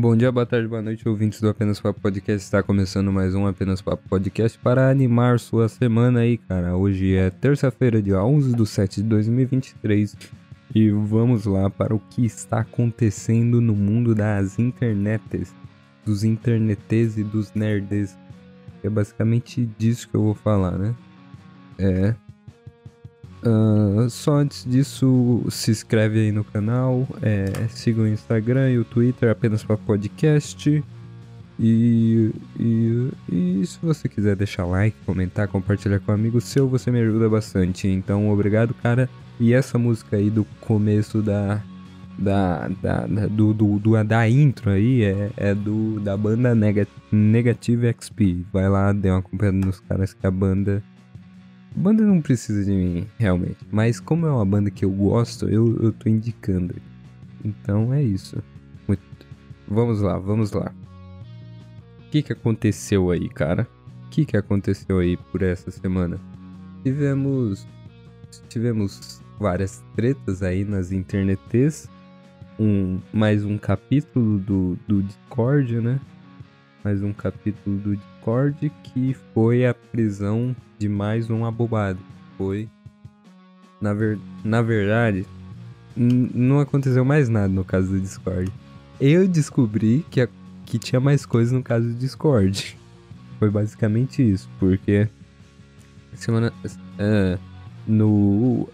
Bom dia, boa tarde, boa noite, ouvintes do Apenas Papo Podcast. Está começando mais um Apenas Papo Podcast para animar sua semana aí, cara. Hoje é terça-feira, dia 11 de 7 de 2023 e vamos lá para o que está acontecendo no mundo das internets, dos internetes e dos nerds. É basicamente disso que eu vou falar, né? É, Uh, só antes disso, se inscreve aí no canal, é, siga o Instagram e o Twitter apenas para podcast. E, e, e se você quiser deixar like, comentar, compartilhar com um amigo seu, você me ajuda bastante. Então, obrigado, cara. E essa música aí do começo da. Da, da, da do, do, do, da intro aí é, é do da banda Negative XP. Vai lá, dê uma acompanhada nos caras que a banda Banda não precisa de mim, realmente. Mas como é uma banda que eu gosto, eu, eu tô indicando. Então é isso. Muito... Vamos lá, vamos lá. O que que aconteceu aí, cara? O que que aconteceu aí por essa semana? Tivemos... Tivemos várias tretas aí nas internets. Um, mais um capítulo do, do Discord, né? Mais um capítulo do Discord que foi a prisão de mais um abobado. Foi. Na, ver... Na verdade, não aconteceu mais nada no caso do Discord. Eu descobri que, a... que tinha mais coisas no caso do Discord. Foi basicamente isso, porque semana uh, no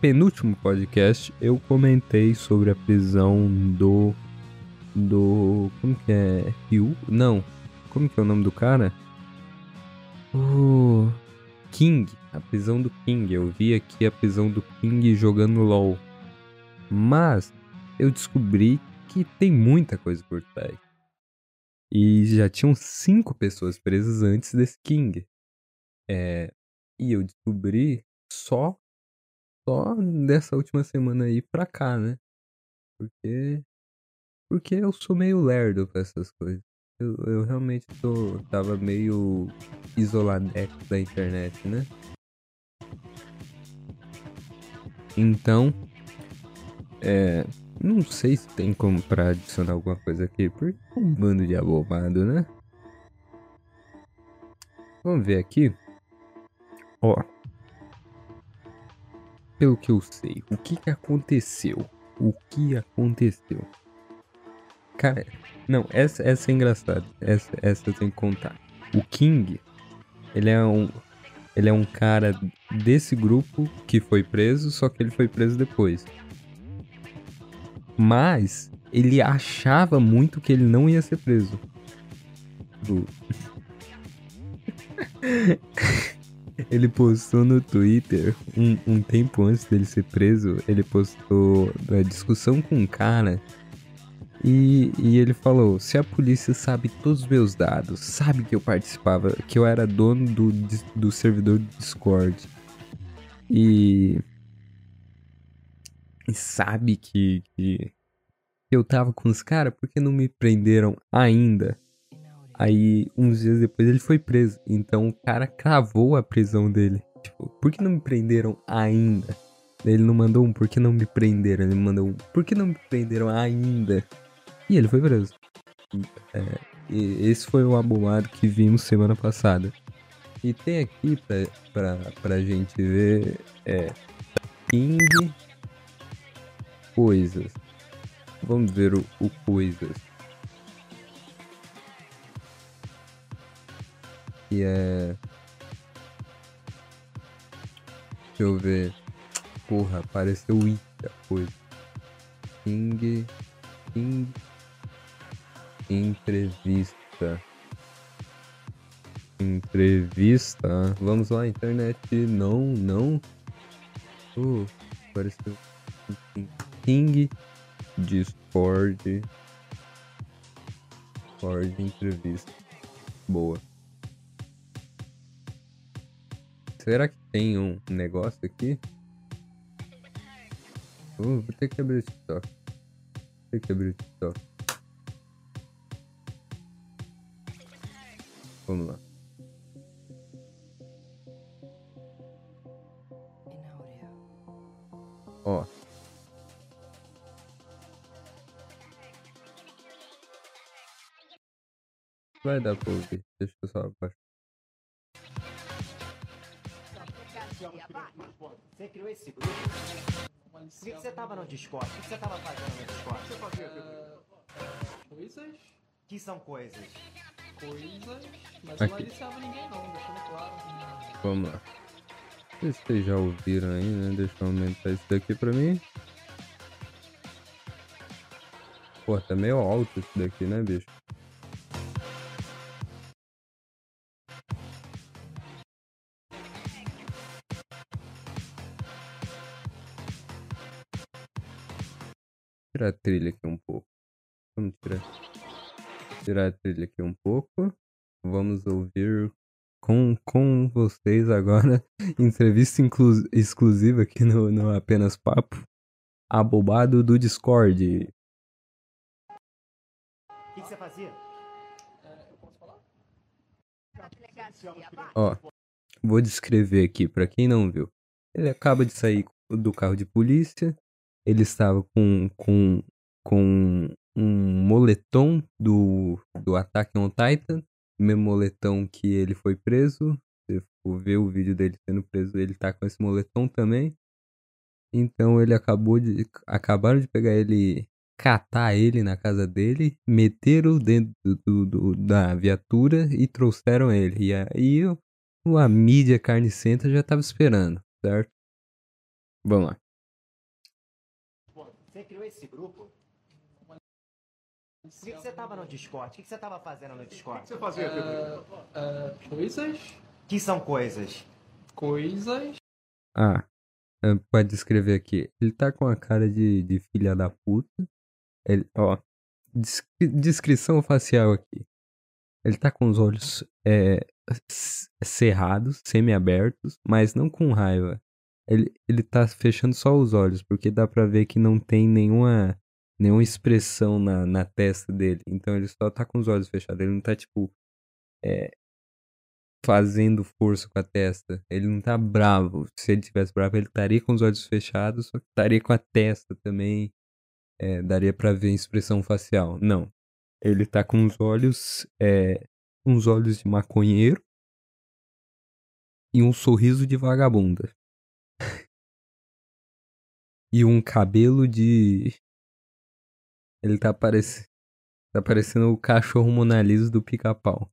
penúltimo podcast eu comentei sobre a prisão do do como que é Ryu? Não, como que é o nome do cara? O King, a prisão do King. Eu vi aqui a prisão do King jogando LoL. Mas eu descobri que tem muita coisa por trás. E já tinham cinco pessoas presas antes desse King. É, e eu descobri só só dessa última semana aí pra cá, né? Porque porque eu sou meio lerdo pra essas coisas. Eu, eu realmente tô, tava meio isoladex da internet, né? Então, é, não sei se tem como pra adicionar alguma coisa aqui, porque é um bando de abobado, né? Vamos ver aqui. Ó. Pelo que eu sei, o que que aconteceu? O que aconteceu? Cara, não, essa, essa é engraçada. Essa, essa eu tenho que contar. O King, ele é um. Ele é um cara desse grupo que foi preso, só que ele foi preso depois. Mas ele achava muito que ele não ia ser preso. ele postou no Twitter, um, um tempo antes dele ser preso, ele postou a discussão com um cara e, e, ele falou: se a polícia sabe todos os meus dados, sabe que eu participava, que eu era dono do, do servidor do Discord, e, e sabe que, que eu tava com os caras, por que não me prenderam ainda? Aí, uns dias depois, ele foi preso. Então, o cara cravou a prisão dele. Tipo, por que não me prenderam ainda? Ele não mandou um, por que não me prenderam? Ele mandou um, por que não me prenderam ainda? E ele foi preso. É, esse foi o abomado que vimos semana passada. E tem aqui pra, pra, pra gente ver é, King Coisas. Vamos ver o, o Coisas. E é. Deixa eu ver. Porra, apareceu Ita coisa. King. King Entrevista. Entrevista. Vamos lá, internet. Não, não. Uh, apareceu. King. Discord. Discord entrevista. Boa. Será que tem um negócio aqui? Uh, vou ter que abrir o TikTok. Vou ter que abrir o TikTok. Vamos lá. Ó. Vai dar pra ouvir. Deixa eu só abaixar. Você criou esse grupo? Por que, que você tava no Discord? O que, que você tava fazendo no Discord? você fazia? Coisas, que são coisas? Coisas, mas Aqui. não aliciava ninguém não, deixando claro. Vamos lá. Não sei se vocês já ouviram aí, né? Deixa eu aumentar isso daqui pra mim. Pô, tá meio alto isso daqui, né, bicho? Tirar a trilha aqui um pouco. Vamos tirar. Tirar a trilha aqui um pouco. Vamos ouvir com, com vocês agora. Entrevista inclu- exclusiva aqui no, no Apenas Papo. Abobado do Discord. O que, que você fazia? É, eu posso falar? Ó, vou descrever aqui pra quem não viu. Ele acaba de sair do carro de polícia. Ele estava com, com, com um moletom do, do Attack on Titan. Mesmo moletom que ele foi preso. Se for ver o vídeo dele sendo preso, ele tá com esse moletom também. Então ele acabou de. Acabaram de pegar ele. Catar ele na casa dele, meteram dentro do, do- da viatura e trouxeram ele. E aí a mídia carnicenta já tava esperando, certo? Vamos lá. Você criou esse grupo? Por que, que você tava no Discord? O que, que você tava fazendo no Discord? você fazia, Pedro? É, coisas, que são coisas? coisas, Ah, pode descrever aqui. Ele tá com a cara de, de filha da puta. Ele, ó, des- descrição facial aqui. Ele tá com os olhos é, cerrados, semi-abertos, mas não com raiva. Ele, ele tá fechando só os olhos, porque dá pra ver que não tem nenhuma, nenhuma expressão na, na testa dele. Então ele só tá com os olhos fechados. Ele não tá, tipo, é, fazendo força com a testa. Ele não tá bravo. Se ele tivesse bravo, ele estaria com os olhos fechados, só que estaria com a testa também. É, daria pra ver a expressão facial. Não. Ele tá com os olhos. É, uns olhos de maconheiro. E um sorriso de vagabunda. e um cabelo de. Ele tá parecendo. Tá parecendo o cachorro Mona Lisa do pica-pau.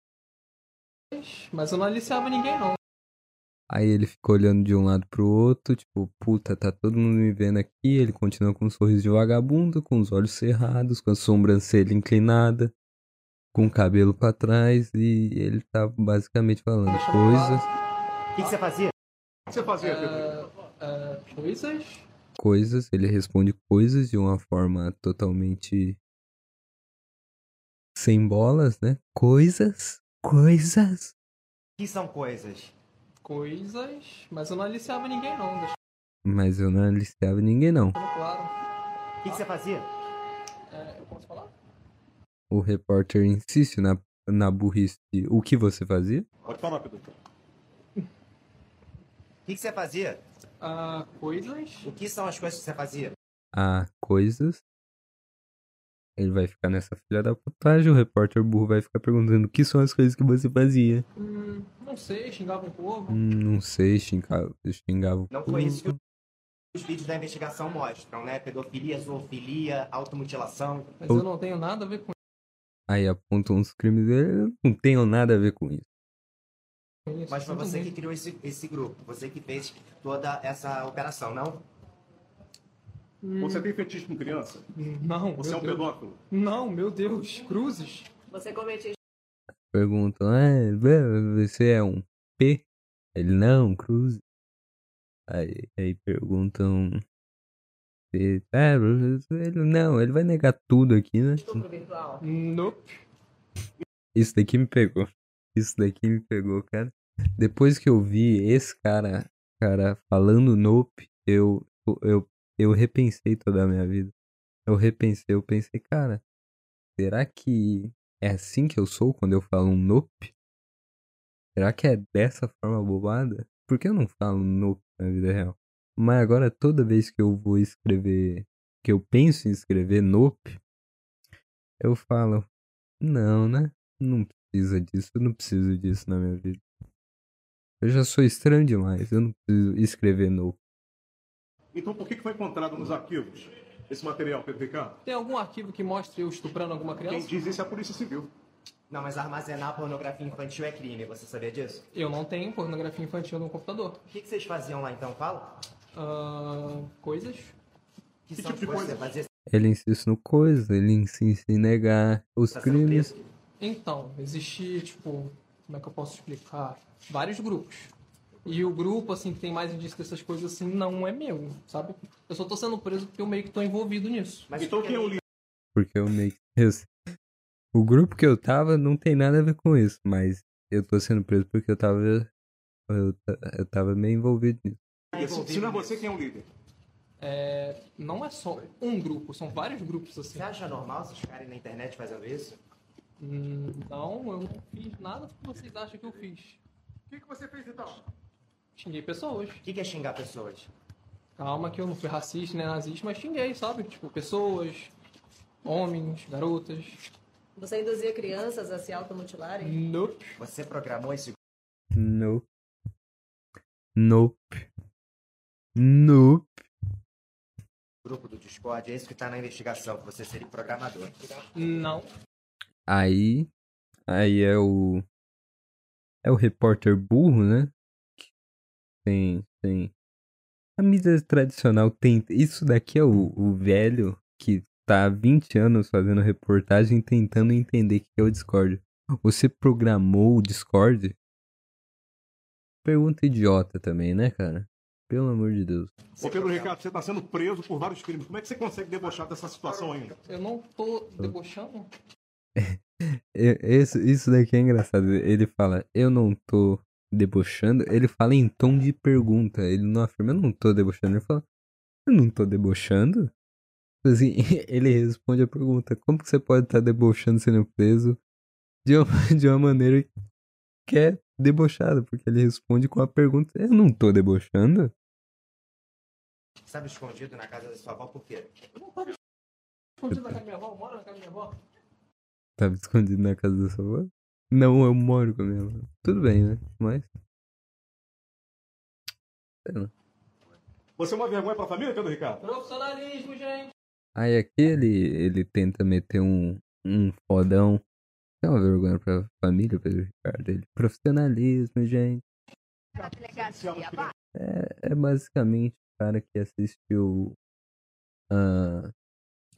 mas eu não aliciava ninguém não. Aí ele ficou olhando de um lado pro outro, tipo, puta, tá todo mundo me vendo aqui. Ele continua com um sorriso de vagabundo, com os olhos cerrados, com a sobrancelha inclinada, com o cabelo pra trás, e ele tá basicamente falando coisas, O que, que você fazia? O que você fazia, Pedro? É, é, coisas, coisas. Ele responde coisas de uma forma totalmente sem bolas, né? Coisas, coisas. que são coisas? coisas, mas eu não aliciava ninguém não, Mas eu não aliciava ninguém, não. claro. O que, que você fazia? É, eu posso falar? O repórter insiste na, na burrice. de, O que você fazia? Pode falar, Pedro. O que, que você fazia? Ah, coisas, O que são as coisas que você fazia? a coisas. Ele vai ficar nessa filha da putagem, o repórter burro vai ficar perguntando o que são as coisas que você fazia. hum, não sei, xingava um povo. Hum, não sei, xingava, xingava o Não foi isso que povo. os vídeos da investigação mostram, né? Pedofilia, zoofilia, automutilação. Mas Eu- não tenho nada a ver com Aí apontam os crimes dele, eu não tenho nada a ver com isso. Isso. Mas foi você que criou esse, esse grupo, você que fez toda essa operação, não? Hum, Você tem fetiche com criança? Não, Você é um Deus. pedófilo? Não, meu Deus, cruzes. Você comete Perguntam, é, você é um P? Ele, não, Cruz. Aí, aí perguntam. se- É, ele, não, ele vai negar tudo aqui, né? estupro virtual? Nope. Isso daqui me pegou. Isso daqui me pegou, cara. Depois que eu vi esse cara, cara falando nope, eu, eu, eu repensei toda a minha vida. Eu repensei, eu pensei, cara, será que é assim que eu sou quando eu falo um nope? Será que é dessa forma bobada? Por que eu não falo nope na vida real? Mas agora toda vez que eu vou escrever, que eu penso em escrever nope, eu falo, não, né? Não precisa. disso, eu não preciso disso na minha vida. Eu já sou estranho demais, eu não preciso escrever no. Então por que que foi encontrado nos arquivos esse material, Pedro Ricardo? Tem algum arquivo que mostre eu estuprando alguma Quem criança? diz isso é a Polícia Civil. Não, mas armazenar pornografia infantil é crime, você sabia disso? Eu não tenho pornografia infantil no computador. O que, que vocês faziam lá então? Fala. Ah, coisas? Que, Que são tipo coisas fazia Ele insiste no coisa, ele insiste em negar os crimes. Então, existia, tipo, como é que eu posso explicar? Vários grupos. E o grupo, assim, que tem mais indício dessas coisas, assim, não é meu, sabe? Eu só tô sendo preso porque eu meio que tô envolvido nisso. Mas Então quem é o líder? Porque eu meio que. eu. O grupo que eu tava não tem nada a ver com isso, mas eu tô sendo preso porque eu tava. Eu, eu tava meio envolvido nisso. Se se não é você, quem é o líder? É, não é só um grupo, são vários grupos, assim. Você acha normal vocês ficarem na internet fazendo isso? Não, eu não fiz nada do que vocês acham que eu fiz. O que, que você fez então? Xinguei pessoas. O que, que é xingar pessoas? Calma que eu não fui racista nem nazista, mas xinguei, sabe? Tipo, pessoas, homens, garotas. Você induzia crianças a se automutilarem? Nope. Você programou esse Nope. Nope. Nope. grupo do Discord? É isso que tá na investigação, que você seria programador. Não. Aí. Aí é o. É o repórter burro, né? Tem. Tem. A mídia tradicional tem. Isso daqui é o, o velho que tá há 20 anos fazendo reportagem tentando entender o que é o Discord. Você programou o Discord? Pergunta idiota também, né, cara? Pelo amor de Deus. Ô Pedro Ricardo, você está sendo preso por vários crimes. Como é que você consegue debochar dessa situação ainda? Eu não tô debochando. Esse, isso daqui é engraçado. Ele fala, eu não tô debochando. Ele fala em tom de pergunta. Ele não afirma, eu não tô debochando. Ele fala, eu não tô debochando? Assim, ele responde a pergunta, como que você pode estar debochando sendo preso de uma, de uma maneira que é debochada? Porque ele responde com a pergunta, eu não tô debochando? Estava escondido na casa da sua avó por quê? Eu não tava escondido na casa da minha avó, eu moro na casa da minha avó. Tava escondido na casa da sua avó? Não, eu moro com a minha avó. Tudo bem, né? Mas... Sei lá. Você é uma vergonha para a família, Pedro Ricardo? Profissionalismo, gente. Aí aqui ele, ele tenta meter um, um fodão. É uma vergonha pra família, Pedro Ricardo. Ele, profissionalismo, gente. É, é basicamente o cara que assistiu ah,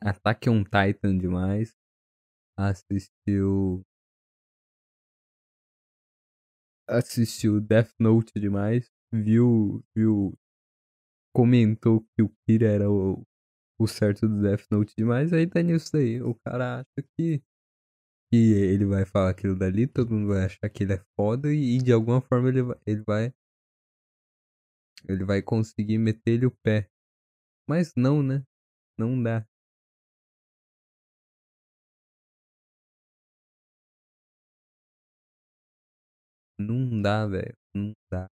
Attack on Titan demais. Assistiu. Assistiu Death Note demais. Viu. Viu. Comentou que o Kira era o, o certo do Death Note demais, aí tá nisso daí. O cara acha que, que ele vai falar aquilo dali, todo mundo vai achar que ele é foda e, e de alguma forma ele vai, ele vai. Ele vai conseguir meter-lhe o pé. Mas não, né? Não dá. Não dá, velho. Não dá.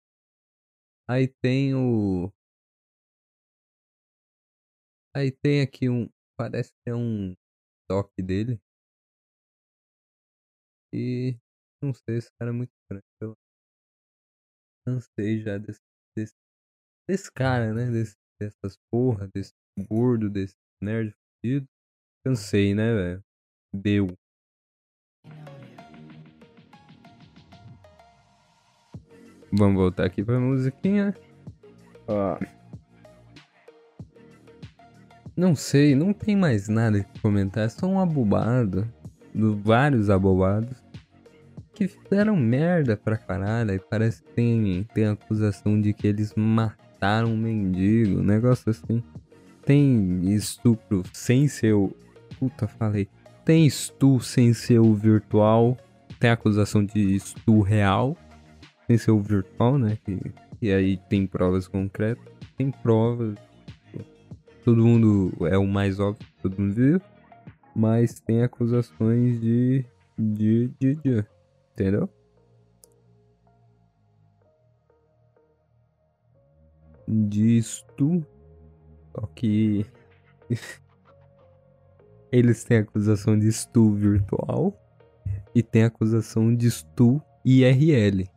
Aí tem o. Aí tem aqui um. Parece que é um toque dele. E. Não sei, esse cara é muito estranho. Eu cansei já desse, desse, desse cara, né? Desse, dessas porra, desse gordo, desse nerd fudido. Cansei, né, velho? Deu. Vamos voltar aqui pra musiquinha. Ó. Não sei, não tem mais nada que comentar. É só um abobado. do- Vários abobados. Que fizeram merda pra caralho. E parece que tem, tem acusação de que eles mataram um mendigo. Um negócio assim. Tem estupro sem ser o. Puta, falei. Tem estu sem ser o virtual. Tem acusação de estu real. Sem ser o virtual, né? Que, e aí tem provas concretas. Tem provas. Todo mundo é o mais óbvio todo mundo viu. Mas tem acusações de. de. de. de entendeu? Disto. Só que. Eles têm acusação de estu virtual. E tem acusação de Stu IRL.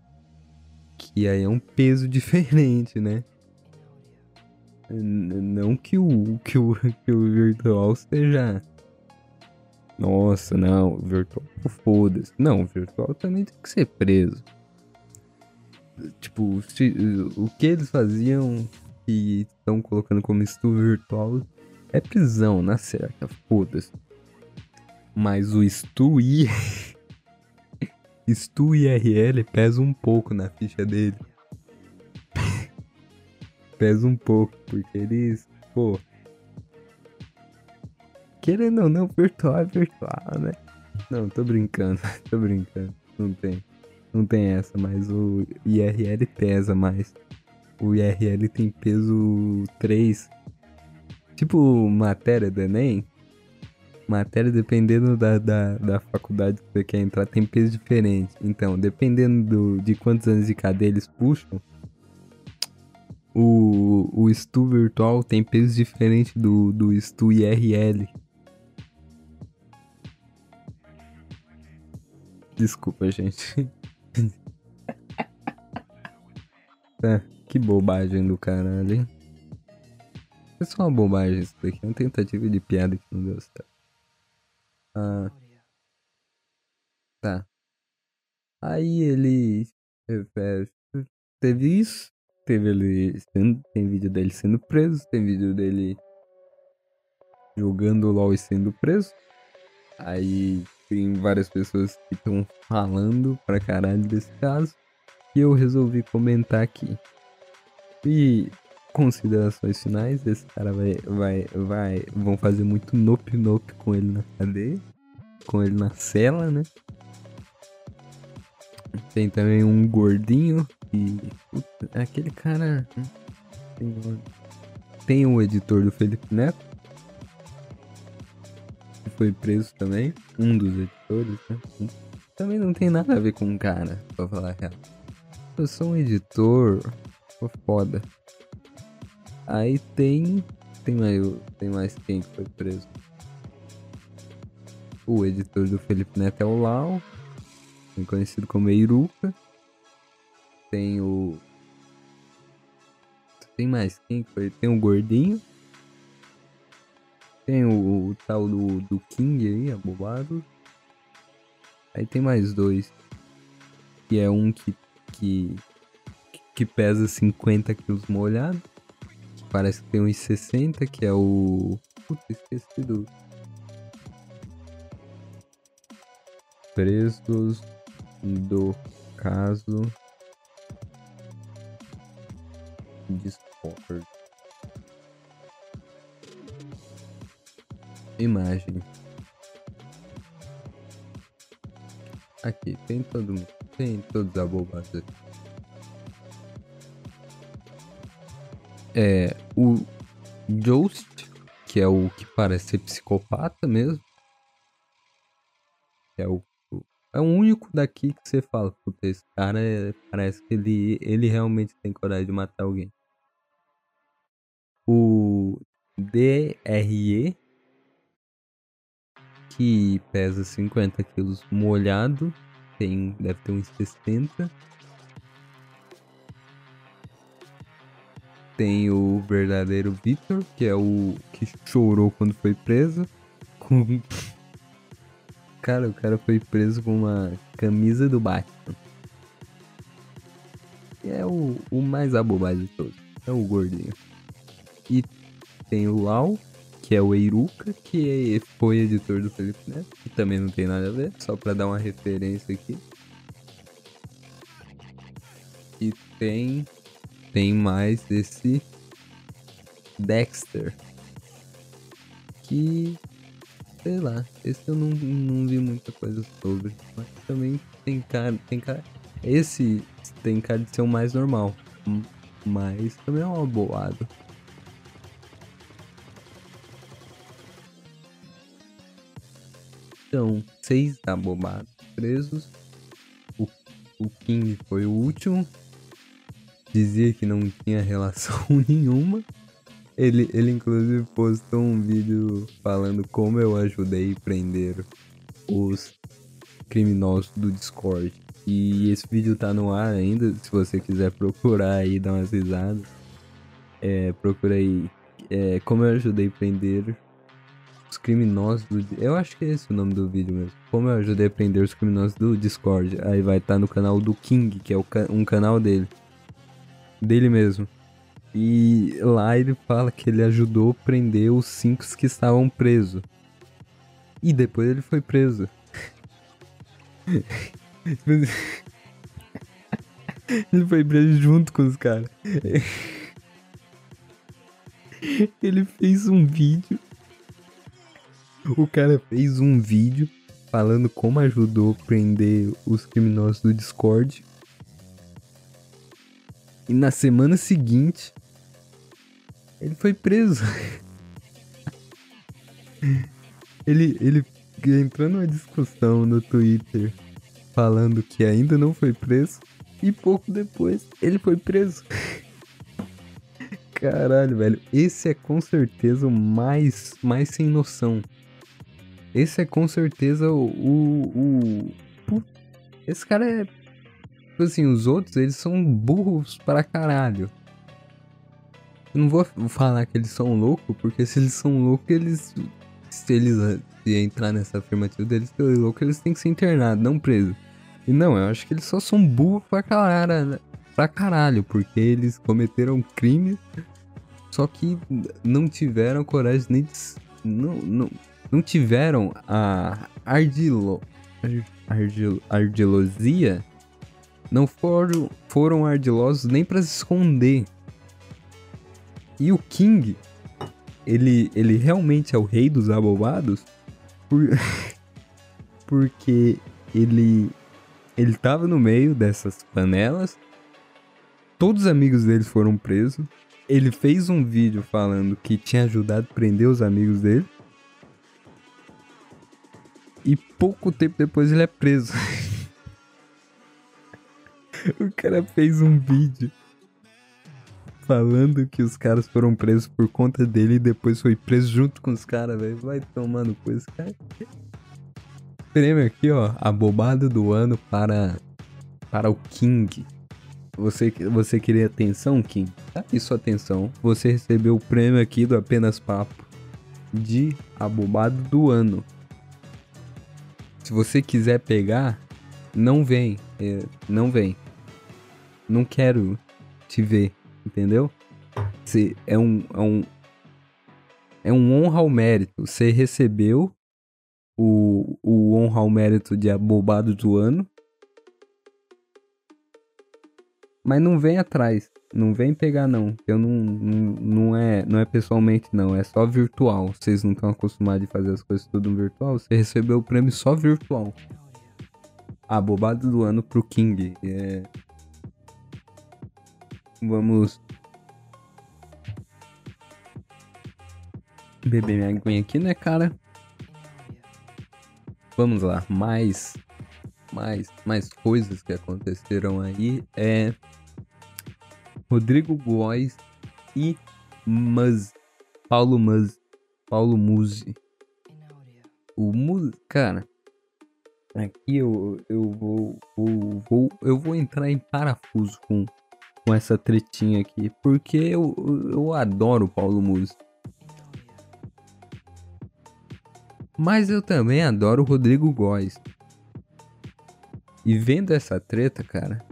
Que aí é um peso diferente, né? Não que o, que o, que o virtual seja. Nossa, não, virtual foda-se. Não, virtual também tem que ser preso. Tipo, se- o que eles faziam e estão colocando como estudo virtual é prisão, na certa, foda-se. Mas o Stu. Stu IRL pesa um pouco na ficha dele. pesa um pouco, porque eles, pô. Querendo ou não, virtual é virtual, né? Não, tô brincando, tô brincando. Não tem. Não tem essa, mas o IRL pesa mais. O IRL tem peso 3. Tipo matéria do Enem. Matéria, dependendo da, da, da faculdade que você quer entrar, tem peso diferente. Então, dependendo do, de quantos anos de cadeia eles puxam, o, o Stu virtual tem peso diferente do, do Stu IRL. Desculpa, gente. tá, que bobagem do caralho, hein? É só uma bobagem isso daqui, é uma tentativa de piada que não deu certo. Ah, tá. Aí ele é, teve isso, teve ele sendo, tem vídeo dele sendo preso, tem vídeo dele jogando LOL e sendo preso. Aí tem várias pessoas que estão falando pra caralho desse caso. E eu resolvi comentar aqui. E considerações finais, esse cara vai, vai, vai, vão fazer muito nope nope com ele na cadeia, com ele na cela, né? Tem também um gordinho e puta, aquele cara tem, o- o editor do Felipe Neto que foi preso também, um dos editores, né? Um- Também não tem nada a ver com o cara, pra falar a real. Eu sou um editor, foda. Aí tem. Tem mais, tem mais quem que foi preso? O editor do Felipe Neto é o Lau, conhecido como Eiruca. Tem o. Tem mais quem que foi? Tem o Gordinho. Tem o, o tal do, do King aí, abobado. Aí tem mais dois. Que é um que. que, que pesa 50 quilos molhado. Parece que tem uns 60, que é o. Puta, esqueci do. Presos do caso Discord. Imagem. Aqui, tem todo mundo. Tem todos abobados aqui. É, o Ghost, que é o que parece ser psicopata mesmo. É o, o- é o único daqui que você fala, puta, esse cara é- parece que ele, ele realmente tem coragem de matar alguém. O DRE, que pesa 50 quilos molhado, tem, deve ter uns 60. Tem o verdadeiro Victor, que é o que chorou quando foi preso. Com... Cara, o cara foi preso com uma camisa do Batman. É o, o mais abobado de todos. É o gordinho. E tem o Lau, que é o Eiruca, que foi editor do Felipe Neto. Que também não tem nada a ver, só pra dar uma referência aqui. E tem tem mais esse Dexter. Que. Sei lá. Esse eu não, não vi muita coisa sobre. Mas também tem cara. Tem cara. Esse tem cara de ser o mais normal. Mas também é um aboado. Então, seis abobados presos. O, o King foi o último dizia que não tinha relação nenhuma. Ele, ele inclusive postou um vídeo falando como eu ajudei a prender os criminosos do Discord. E esse vídeo tá no ar ainda, se você quiser procurar aí, dar umas risadas. É, procura aí é, como eu ajudei a prender os criminosos do... Eu acho que é esse o nome do vídeo mesmo. Como eu ajudei a prender os criminosos do Discord. Aí vai estar tá no canal do King, que é um canal dele. Dele mesmo. E lá ele fala que ele ajudou a prender os cinco que estavam presos. E depois ele foi preso. ele foi preso junto com os caras. ele fez um vídeo. O cara fez um vídeo falando como ajudou a prender os criminosos do Discord. E na semana seguinte, ele foi preso. ele, ele entrou numa discussão no Twitter falando que ainda não foi preso. E pouco depois ele foi preso. Caralho, velho. Esse é com certeza o mais, mais sem noção. Esse é com certeza o. o, o... Esse cara é. Tipo assim, os outros, eles são burros para caralho. Eu não vou falar que eles são loucos, porque se eles são loucos, eles. Se eles se entrar nessa afirmativa deles ser louco, eles têm que ser internados, não presos. E não, eu acho que eles só são burros pra caralho, pra caralho, porque eles cometeram crimes, só que não tiveram coragem nem de, não, não, não tiveram a ardilo, ardil, ardilosia, não foram, foram ardilosos nem para se esconder. E o King, ele, ele realmente é o rei dos abobados por... porque ele ele tava no meio dessas panelas. Todos os amigos dele foram presos. Ele fez um vídeo falando que tinha ajudado a prender os amigos dele. E pouco tempo depois ele é preso. o cara fez um vídeo falando que os caras foram presos por conta dele e depois foi preso junto com os caras, velho. Vai tomando coisa, cara. Prêmio aqui, ó, a bobada do ano para para o King. Você, você queria atenção, Kim? Tá sua atenção. Você recebeu o prêmio aqui do Apenas Papo de abobado do ano. Se você quiser pegar, não vem. É, não vem. Não quero te ver entendeu? Você é um, é um é um honra ao mérito. Você recebeu o, o honra ao mérito de abobado do ano. Mas não vem atrás. Não vem pegar, não. Eu não, não, não, é, não é pessoalmente, não. É só virtual. Vocês não estão acostumados de fazer as coisas tudo virtual. Você recebeu o prêmio só virtual. Abobado do ano pro King. É, Vamos beber minha aguinha aqui, né, cara? Vamos lá, mais mais mais coisas que aconteceram aí é Rodrigo Góes e Muz Paulo Muz Paulo Muzi. O Muz, cara, aqui eu, eu vou, vou, vou eu vou entrar em parafuso com com essa tretinha aqui, porque eu, eu adoro Paulo Musi. Mas eu também adoro Rodrigo Góes. E vendo essa treta, cara,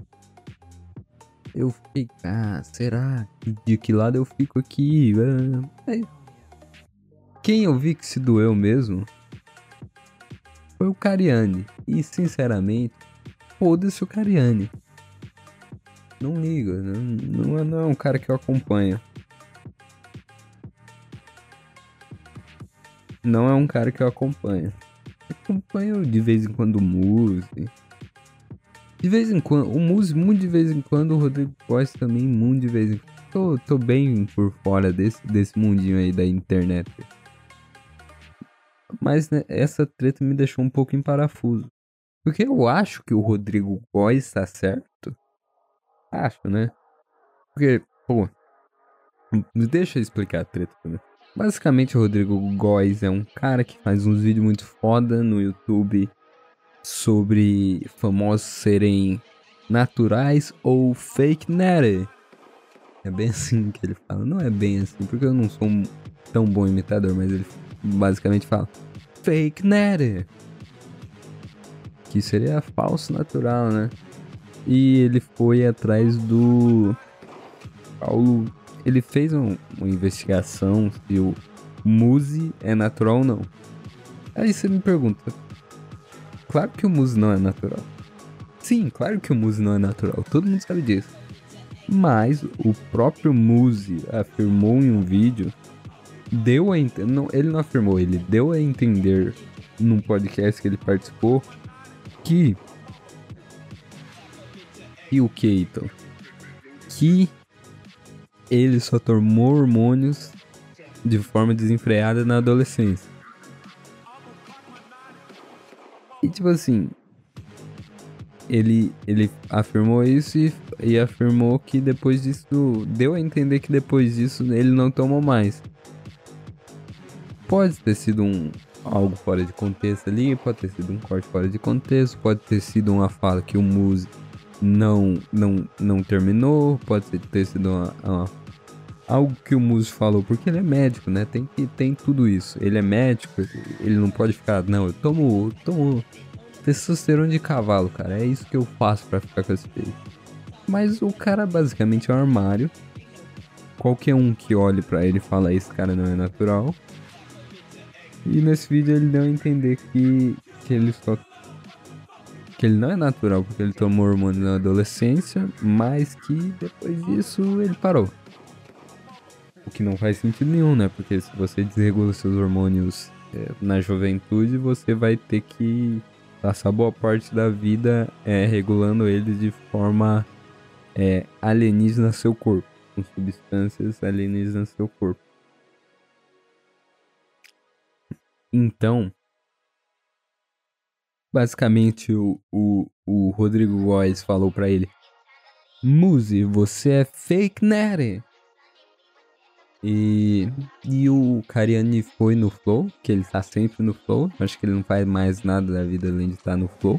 eu fiquei, ah, será? De que lado eu fico aqui? É, quem eu vi que se doeu mesmo foi o Cariani. E sinceramente, foda-se o Cariani. Não liga, não, não, é, não é um cara que eu acompanho. Não é um cara que eu acompanho. Acompanho de vez em quando o Muse. De vez em quando, o Muse muito de vez em quando, o Rodrigo Costa também muito de vez em quando. Tô, tô bem por fora desse, desse mundinho aí da internet. Mas né, essa treta me deixou um pouco em parafuso. Porque eu acho que o Rodrigo Góes está certo. Acho, né? Porque, pô. Deixa eu explicar a treta também. Basicamente, o Rodrigo Góes é um cara que faz uns vídeos muito foda no YouTube. sobre famosos serem naturais ou fake nerd. É bem assim que ele fala. Não é bem assim, porque eu não sou um tão bom imitador, mas ele basicamente fala fake nerd. Que seria falso natural, né? E ele foi atrás do Paulo. Ele fez um, uma investigação se o Muse é natural ou não. Aí você me pergunta: Claro que o Muse não é natural. Sim, claro que o Muse não é natural. Todo mundo sabe disso. Mas o próprio Muse afirmou em um vídeo, deu a ent... não, ele não afirmou, ele deu a entender num podcast que ele participou que o Keito que ele só tomou hormônios de forma desenfreada na adolescência. E tipo assim, ele, ele afirmou isso e, e afirmou que depois disso, deu a entender que depois disso ele não tomou mais. Pode ter sido um algo fora de contexto ali, pode ter sido um corte fora de contexto, pode ter sido uma fala que o Muse não não não terminou, pode ter sido uma, uma, algo que o Muse falou, porque ele é médico, né? Tem que tem tudo isso. Ele é médico, ele não pode ficar, não, eu tomo, tomo testosterona de cavalo, cara. É isso que eu faço para ficar com esse peito. Mas o cara basicamente é um armário. Qualquer um que olhe para ele fala esse cara não é natural. E nesse vídeo ele deu a entender que, que ele só que ele não é natural porque ele tomou hormônio na adolescência, mas que depois disso ele parou. O que não faz sentido nenhum, né? Porque se você desregula seus hormônios é, na juventude, você vai ter que passar boa parte da vida é, regulando eles de forma é, alienígena seu corpo, com substâncias alienígenas seu corpo. Então, basicamente o, o, o Rodrigo Góes falou para ele: Muzi, você é fake nerd. E, e o Cariani foi no Flow, que ele tá sempre no Flow. Acho que ele não faz mais nada da vida além de estar tá no Flow.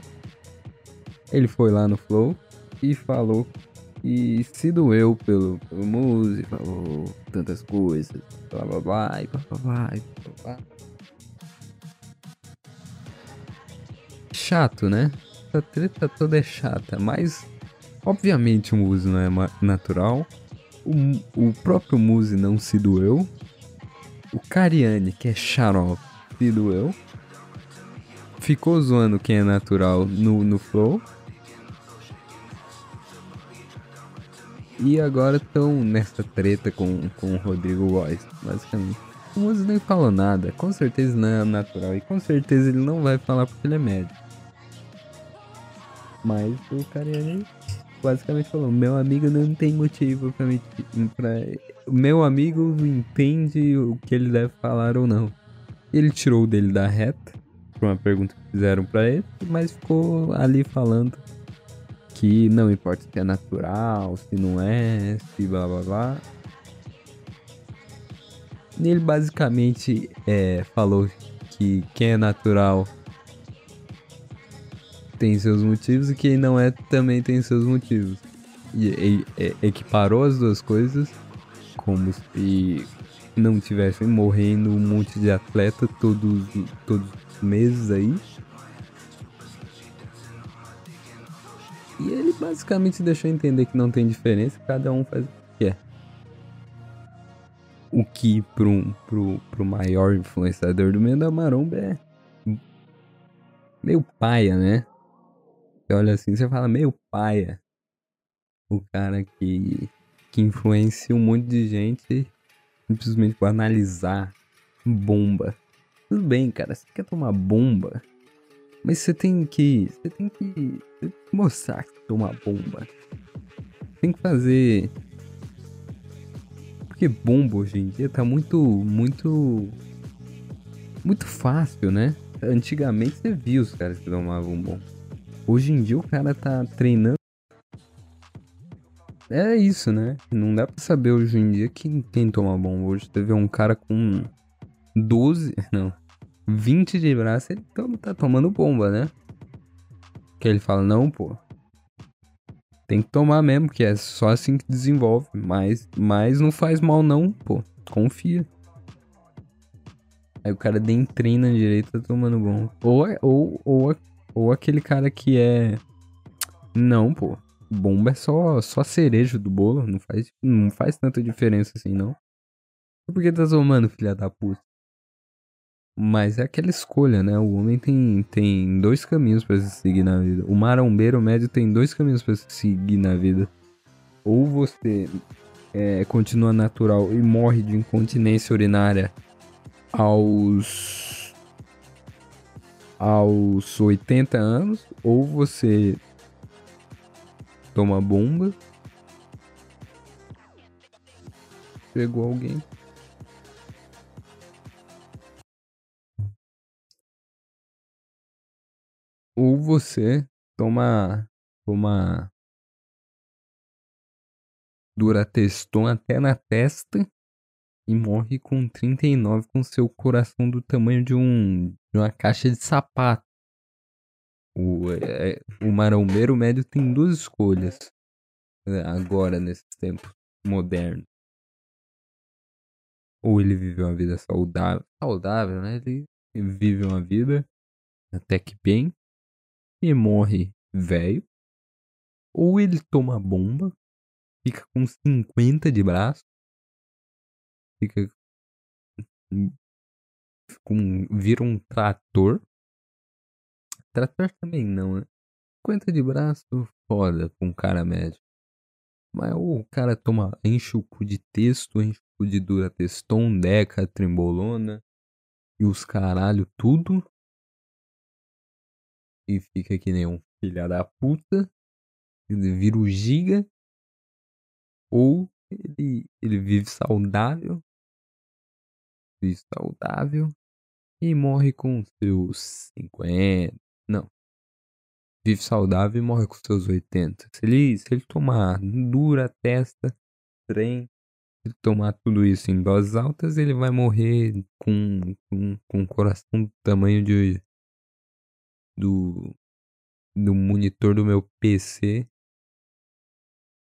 Ele foi lá no Flow e falou que se doeu pelo, pelo músico, falou tantas coisas, blá blá blá, e blá blá blá, e blá blá. Chato, né? Essa treta toda é chata, mas obviamente o músico não é natural o, o próprio Muse não se doeu. O Cariani, que é xarope, se doeu. Ficou zoando quem é natural no, no Flow. E agora estão nessa treta com, com o Rodrigo Góes, basicamente. O Muse nem falou nada, com certeza não é natural. E com certeza ele não vai falar porque ele é médico. Mas o Cariani basicamente falou: meu amigo não tem motivo para me. Pra... Meu amigo entende o que ele deve falar ou não. Ele tirou dele da reta, por uma pergunta que fizeram para ele, mas ficou ali falando que não importa se é natural, se não é, se blá blá blá. Ele basicamente é, falou que quem é natural tem seus motivos e quem não é também tem seus motivos. E, e, e equiparou as duas coisas como se não tivessem morrendo um monte de atleta todos, todos os meses aí. E ele basicamente deixou entender que não tem diferença, cada um faz o que quer. O que pro, pro, pro maior influenciador do meio da maromba é meio paia, né? Você olha assim, você fala meio paia. O cara que, que influencia um monte de gente simplesmente por analisar bomba. Tudo bem, cara, você quer tomar bomba, mas você tem que. Você tem que mostrar que toma bomba. Tem que fazer. Porque bomba hoje em dia tá muito. muito. muito fácil, né? Antigamente você viu os caras que tomavam bomba. Hoje em dia o cara tá treinando. É isso, né? Não dá pra saber hoje em dia quem, quem toma bomba. Hoje teve um cara com 12, não, 20 de braço, ele tá tomando bomba, né? Que ele fala, não, pô. Tem que tomar mesmo, que é só assim que desenvolve. Mas, mas não faz mal não, pô. Confia. Aí o cara nem treina direito, tá tomando bom. Ou, ou, ou, ou aquele cara que é... Não, pô. Bomba é só, só cereja do bolo. Não faz, não faz tanta diferença assim, não. Por que tá tomando, filha da puta? Mas é aquela escolha, né? O homem tem, tem dois caminhos para se seguir na vida. O marombeiro médio tem dois caminhos para se seguir na vida. Ou você é, continua natural e morre de incontinência urinária aos aos 80 anos, ou você toma bomba. Pegou alguém. Ou você toma toma Durateston até na testa e morre com 39 com seu coração do tamanho de um de uma caixa de sapato. O, é, o marombeiro médio tem duas escolhas né, agora nesses tempos modernos. Ou ele vive uma vida saudável, saudável, né? Ele vive uma vida até que bem e morre velho. Ou ele toma bomba, fica com 50 de braço, fica com, vira um trator. Trator também não, né? 50 de braço, foda pra um cara médio. Mas o cara toma, enche o cu de texto, enche o cu de dura texton, deca, trimbolona e os caralho tudo e fica que nem um filha da puta, ele vira o giga, ou ele, ele vive saudável, vive saudável e morre com seus 50, não, vive saudável e morre com seus 80. Se ele, se ele tomar dura testa, trem, se ele tomar tudo isso em doses altas, ele vai morrer com, com, com um coração do tamanho de do, do monitor do meu PC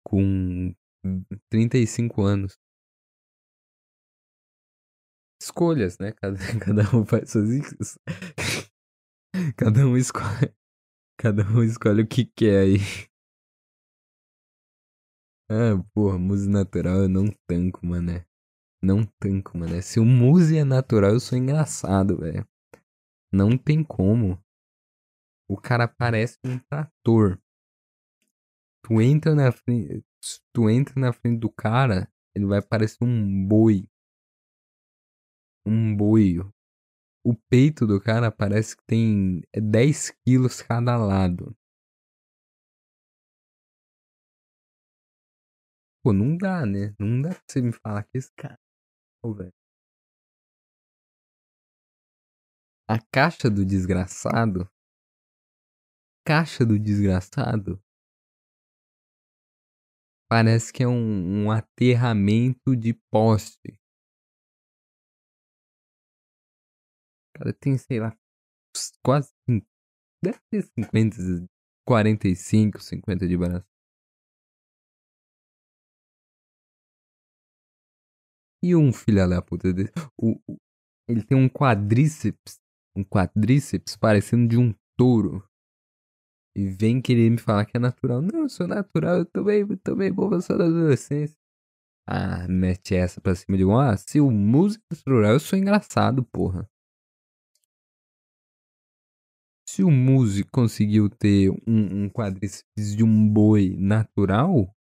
com 35 anos. Escolhas, né? Cada, cada um faz suas. cada um escolhe. Cada um escolhe o que quer aí. Ah, porra, muse natural eu não tanco, mané. Não tanco, mané. Se o muse é natural, eu sou engraçado, velho. Não tem como. O cara parece um trator. Tu entra na frente, tu entra na frente do cara, ele vai parecer um boi. Um boi. O peito do cara parece que tem 10 quilos cada lado. Pô, não dá, né? Não dá pra você me falar que esse cara. Pô, velho. A caixa do desgraçado caixa do desgraçado parece que é um, um aterramento de poste. Cara, tem, sei lá, quase. Deve ter 50, 45, 50 de braço. E um filho da puta desse. O, o, ele tem um quadríceps. Um quadríceps parecendo de um touro e vem querer me falar que é natural. Não, eu sou natural, eu tomei, tomei bomba só da adolescência. Ah, mete essa pra cima de um. Ah, se o músico é natural, eu sou engraçado, porra. Se o músico conseguiu ter um, um quadríceps de um boi natural,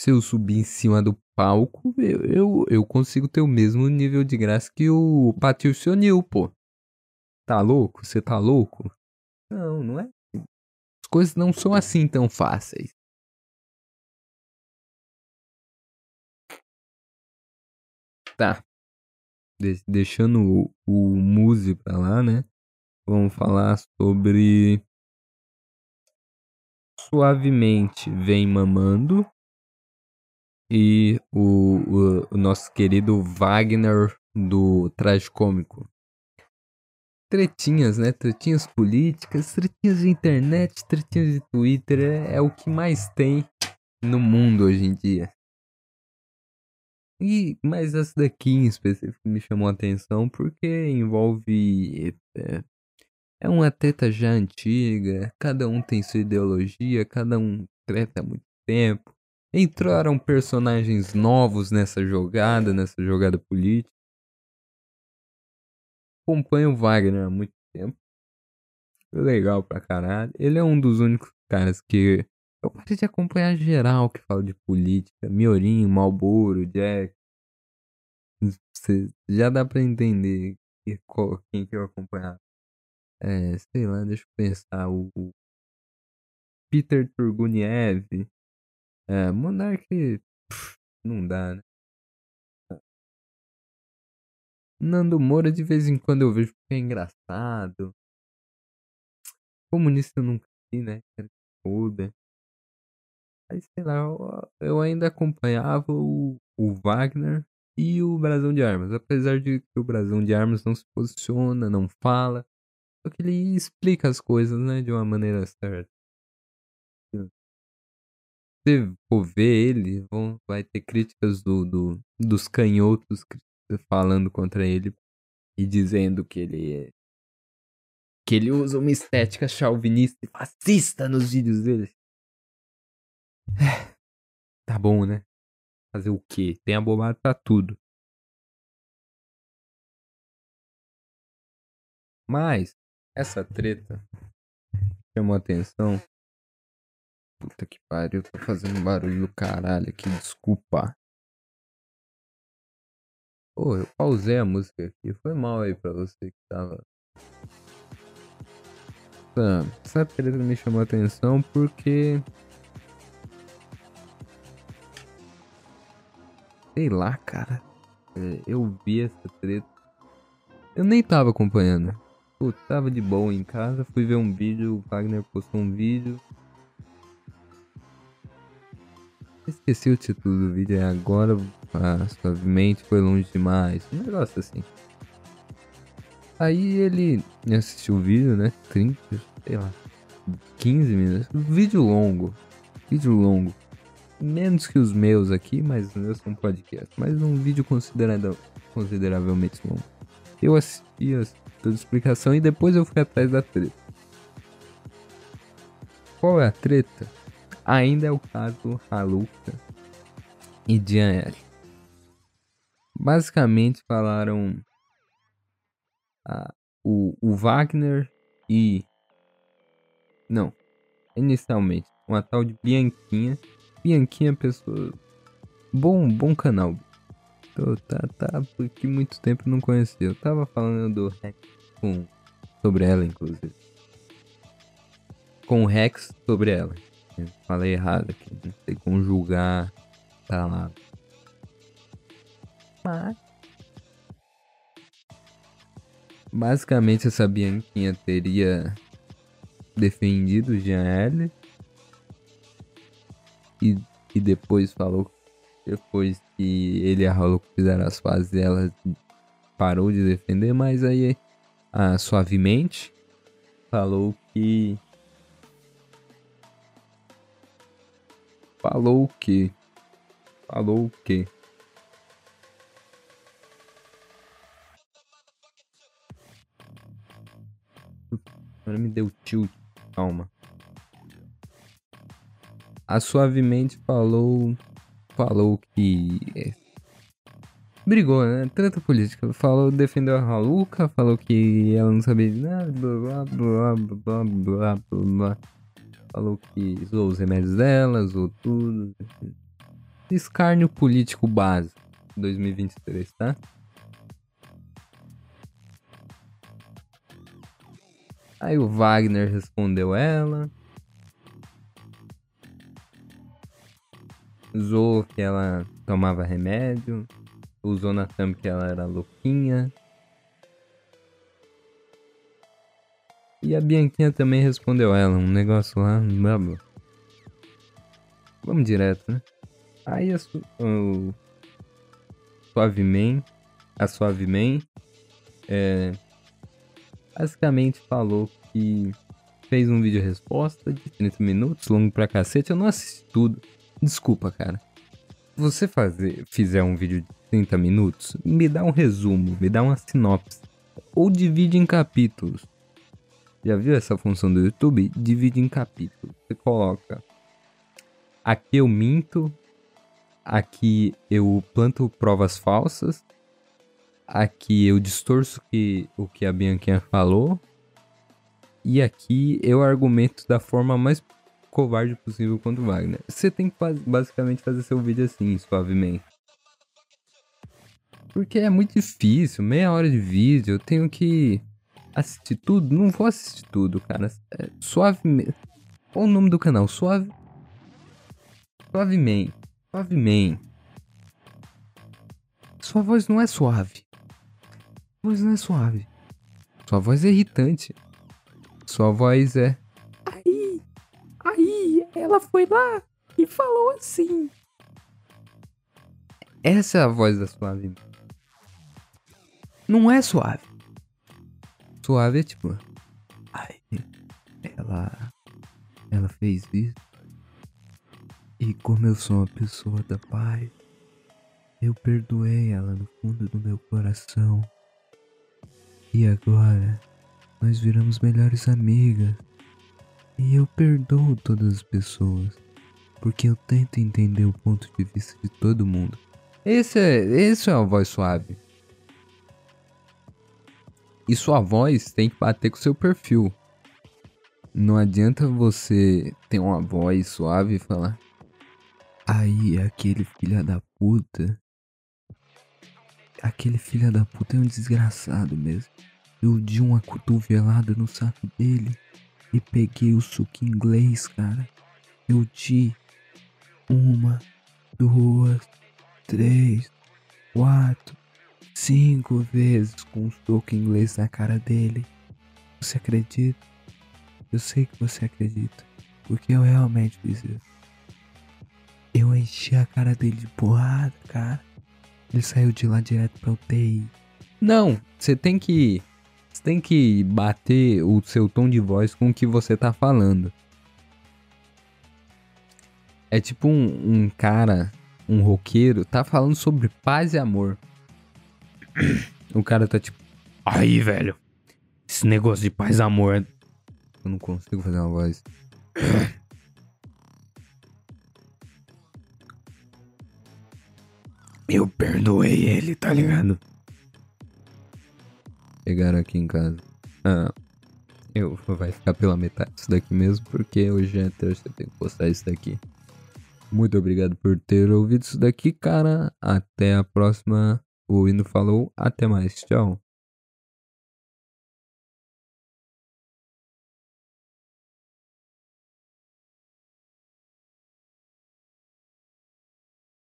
se eu subir em cima do palco, eu, eu, eu consigo ter o mesmo nível de graça que o Patricio pô. Tá louco? Você tá louco? Não, não é as coisas não são assim tão fáceis. Tá. De deixando o, o Muse pra lá, né? Vamos falar sobre. Suavemente vem mamando. E o, o, o nosso querido Wagner do Traje Cômico. tretinhas, né? Tretinhas políticas, tretinhas de internet, tretinhas de Twitter. É, é o que mais tem no mundo hoje em dia. E, mas essa daqui em específico me chamou a atenção porque envolve. É, é uma treta já antiga, cada um tem sua ideologia, cada um treta há muito tempo. Entraram personagens novos nessa jogada, nessa jogada política. Acompanho o Wagner há muito tempo. Legal pra caralho. Ele é um dos únicos caras que eu parei de acompanhar geral que fala de política. Miorinho, Malboro, Jack. Cê, já dá pra entender quem que eu acompanhava. É, sei lá, deixa eu pensar. O, o Peter Turguniev. É, Monark. Pff, não dá, né? Nando Moura, de vez em quando eu vejo que é engraçado. Comunista eu nunca vi, né? Foda. Aí, sei lá, eu, eu ainda acompanhava o, o Wagner e o Brasão de Armas. Apesar de que o Brasão de Armas não se posiciona, não fala. Só que ele explica as coisas, né? De uma maneira certa. Se for ver ele, vão, vai ter críticas do, do, dos canhotos falando contra ele e dizendo que ele é. Que ele usa uma estética chauvinista e fascista nos vídeos dele. Tá bom, né? Fazer o quê? Tem abobado pra tudo. Mas, essa treta chamou atenção. Puta que pariu, tô fazendo barulho do caralho aqui, desculpa. Pô, eu pausei a música aqui, foi mal aí pra você que tava. Essa, essa treta me chamou atenção porque Sei lá, cara. É, eu vi essa treta. Eu nem tava acompanhando. Pô, tava de boa em casa, fui ver um vídeo, o Wagner postou um vídeo. Esqueci o título do vídeo, é agora ah, suavemente foi longe demais. Um negócio assim. Aí ele assistiu o vídeo, né? 30, sei lá, 15 minutos. Vídeo longo. Vídeo longo menos que os meus aqui, mas os meus são podcast. Mas um vídeo considerado, consideravelmente longo. Eu assisti a toda explicação e depois eu fui atrás da treta. Qual é a treta? Ainda é o caso Haluka e Dian Basicamente falaram ah, o, o Wagner e. Não. Inicialmente, uma tal de Bianquinha Bianquinha, pessoa. Bom, bom canal. Tô, tá, tá, porque muito tempo não conhecia. Eu tava falando do Rex com, sobre ela, inclusive. Com o Rex sobre ela. Eu falei errado aqui, não sei conjugar palavras. Mas. Basicamente, essa Bianquinha teria defendido o Jean L e, e depois falou depois que ele e a Hollow fizeram as fases ela parou de defender, mas aí a suavemente falou que falou que falou que Agora me deu tilt. Calma a suavemente falou falou que brigou, né? Trata política. Falou, defendeu a Raluca, falou que ela não sabia de nada, blá blá blá blá blá blá. Falou que usou os remédios dela, usou tudo. Escárnio político básico 2023, tá? Aí o Wagner respondeu ela. Usou que ela tomava remédio. Usou na thumb que ela era louquinha. E a Bianquinha também respondeu ela, um negócio lá, blá blá. Vamos direto, né? Aí a su o Suaveman, a Suaveman, é, basicamente falou que fez um vídeo resposta de 30 minutos, longo pra cacete. Eu não assisti tudo. Desculpa, cara. Você fazer, fizer um vídeo de 30 minutos, me dá um resumo, me dá uma sinopse. Ou divide em capítulos. Já viu essa função do YouTube? Divide em capítulos. Você coloca. Aqui eu minto. Aqui eu planto provas falsas. Aqui eu distorço que, o que a Bianquinha falou. E aqui eu argumento da forma mais covarde possível contra o Wagner. Você tem que basicamente fazer seu vídeo assim, suavemente. Porque é muito difícil, meia hora de vídeo, eu tenho que assistir tudo. Não vou assistir tudo, cara. É, suavemente. Qual o nome do canal? Suave. Suavemente. Suavemente. Sua voz não é suave. Sua voz não é suave. Sua voz é irritante. Sua voz é. Aí, ela foi lá e falou assim. Essa é a voz da suave. Não é suave. Suave é tipo. Ai, ela. Ela fez isso. E como eu sou uma pessoa da paz, eu perdoei ela no fundo do meu coração. E agora nós viramos melhores amigas. E eu perdoo todas as pessoas, porque eu tento entender o ponto de vista de todo mundo. Esse é, esse é a voz suave. E sua voz tem que bater com seu perfil. Não adianta você ter uma voz suave e falar. Aí, aquele filho da puta. Aquele filho da puta é um desgraçado mesmo. Eu dei uma cotovelada no saco dele e peguei o suco inglês, cara. Eu di uma, duas, três, quatro, cinco vezes com o soco inglês na cara dele. Você acredita? Eu sei que você acredita, porque eu realmente fiz isso. Eu enchi a cara dele de porrada, cara. Ele saiu de lá direto pra UTI. Não, você tem que você tem que bater o seu tom de voz com o que você tá falando. É tipo um, um cara, um roqueiro, tá falando sobre paz e amor. O cara tá tipo, aí, velho, esse negócio de paz e amor. é-" Eu não consigo fazer uma voz. Eu perdoei ele, tá ligado? Chegaram aqui em casa. Ah, eu vai ficar pela metade isso daqui mesmo, porque hoje é terça, eu tenho que postar isso daqui. Muito obrigado por ter ouvido isso daqui, cara. Até a próxima. O hino falou. Até mais. Tchau.